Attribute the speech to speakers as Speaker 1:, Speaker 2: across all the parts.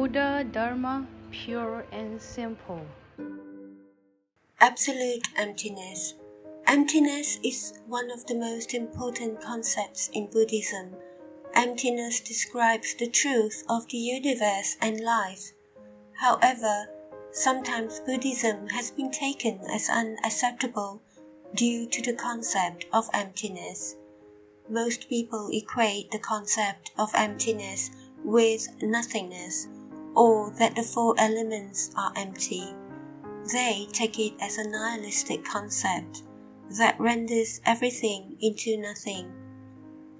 Speaker 1: Buddha Dharma pure and simple.
Speaker 2: Absolute emptiness. Emptiness is one of the most important concepts in Buddhism. Emptiness describes the truth of the universe and life. However, sometimes Buddhism has been taken as unacceptable due to the concept of emptiness. Most people equate the concept of emptiness with nothingness, or that the four elements are empty. They take it as a nihilistic concept that renders everything into nothing.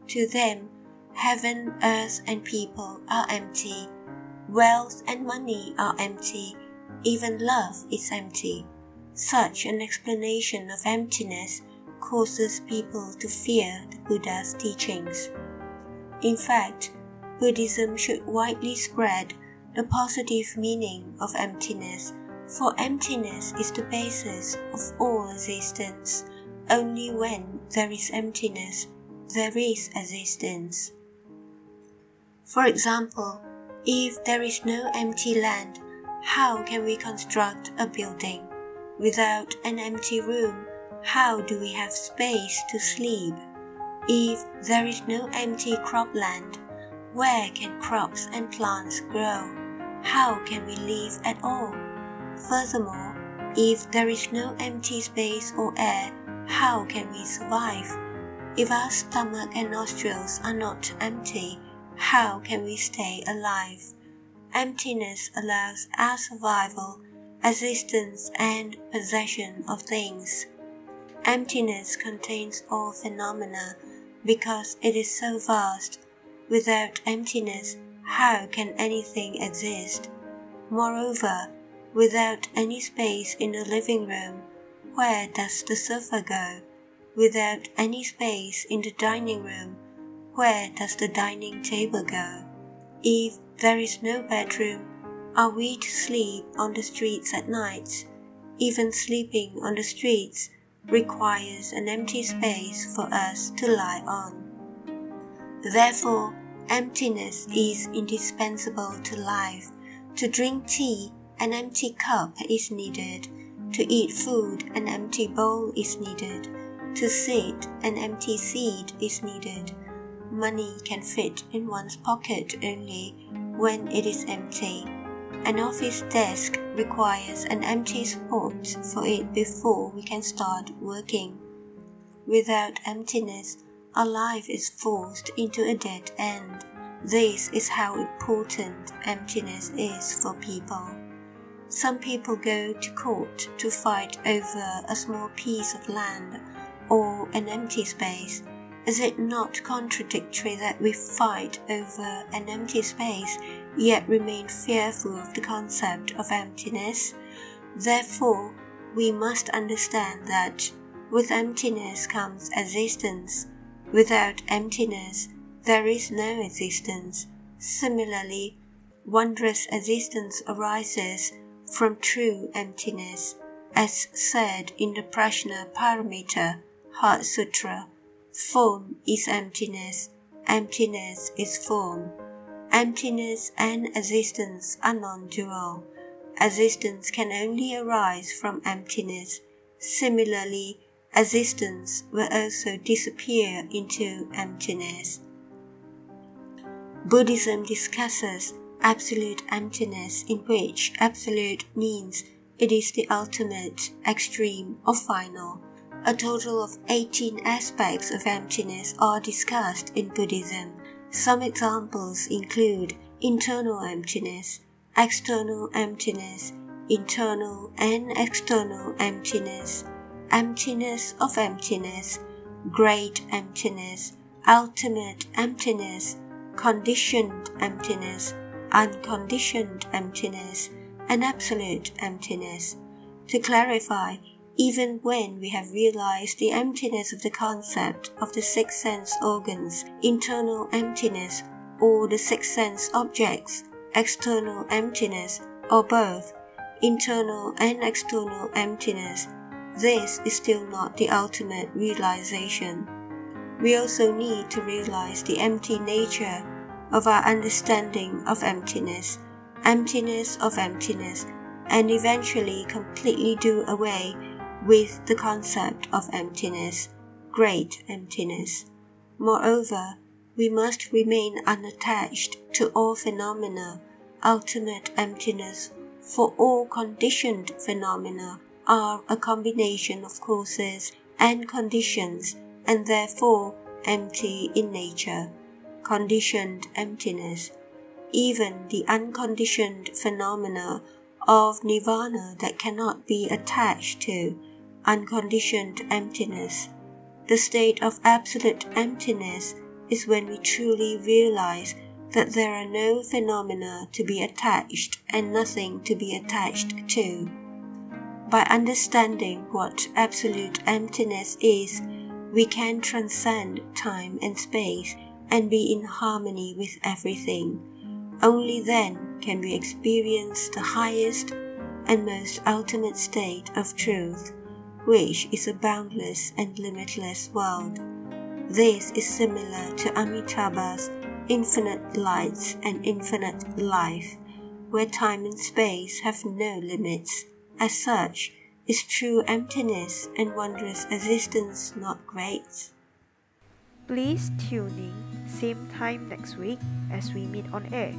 Speaker 2: To them, heaven, earth, and people are empty. Wealth and money are empty. Even love is empty. Such an explanation of emptiness causes people to fear the Buddha's teachings. In fact, Buddhism should widely spread the positive meaning of emptiness, for emptiness is the basis of all existence. Only when there is emptiness, there is existence. For example, if there is no empty land, how can we construct a building? Without an empty room, how do we have space to sleep? If there is no empty cropland, where can crops and plants grow? How can we live at all? Furthermore, if there is no empty space or air, how can we survive? If our stomach and nostrils are not empty, how can we stay alive? Emptiness allows our survival, existence, and possession of things. Emptiness contains all phenomena because it is so vast Without emptiness, how can anything exist? Moreover, without any space in the living room, where does the sofa go? Without any space in the dining room, where does the dining table go? If there is no bedroom, are we to sleep on the streets at night? Even sleeping on the streets requires an empty space for us to lie on. Therefore, Emptiness is indispensable to life. To drink tea, an empty cup is needed. To eat food, an empty bowl is needed. To sit, an empty seat is needed. Money can fit in one's pocket only when it is empty. An office desk requires an empty spot for it before we can start working. Without emptiness, our life is forced into a dead end. This is how important emptiness is for people. Some people go to court to fight over a small piece of land or an empty space. Is it not contradictory that we fight over an empty space yet remain fearful of the concept of emptiness? Therefore, we must understand that with emptiness comes existence Without emptiness, there is no existence. Similarly, wondrous existence arises from true emptiness, as said in the Prajna Paramita Heart Sutra. Form is emptiness, emptiness is form. Emptiness and existence are non dual. Existence can only arise from emptiness. Similarly, existence will also disappear into emptiness. Buddhism discusses absolute emptiness, in which absolute means it is the ultimate, extreme, or final. A total of 18 aspects of emptiness are discussed in Buddhism. Some examples include internal emptiness, external emptiness, internal and external emptiness, emptiness of emptiness, great emptiness, ultimate emptiness, conditioned emptiness, unconditioned emptiness, and absolute emptiness. To clarify, even when we have realized the emptiness of the concept of the six sense organs, internal emptiness, or the six sense objects, external emptiness, or both, internal and external emptiness, this is still not the ultimate realization. We also need to realize the empty nature of our understanding of emptiness. emptiness of emptiness, and eventually completely do away with the concept of emptiness, great emptiness. Moreover, we must remain unattached to all phenomena, ultimate emptiness, for all conditioned phenomena are a combination of causes and conditions, and therefore empty in nature. Conditioned emptiness. Even the unconditioned phenomena of nirvana that cannot be attached to unconditioned emptiness. The state of absolute emptiness is when we truly realize that there are no phenomena to be attached and nothing to be attached to. By understanding what absolute emptiness is, we can transcend time and space and be in harmony with everything. Only then can we experience the highest and most ultimate state of truth, which is a boundless and limitless world. This is similar to Amitabha's infinite lights and infinite life, where time and space have no limits. As such, is true emptiness and wondrous existence not great?
Speaker 3: Please tune in same time next week as we meet on air.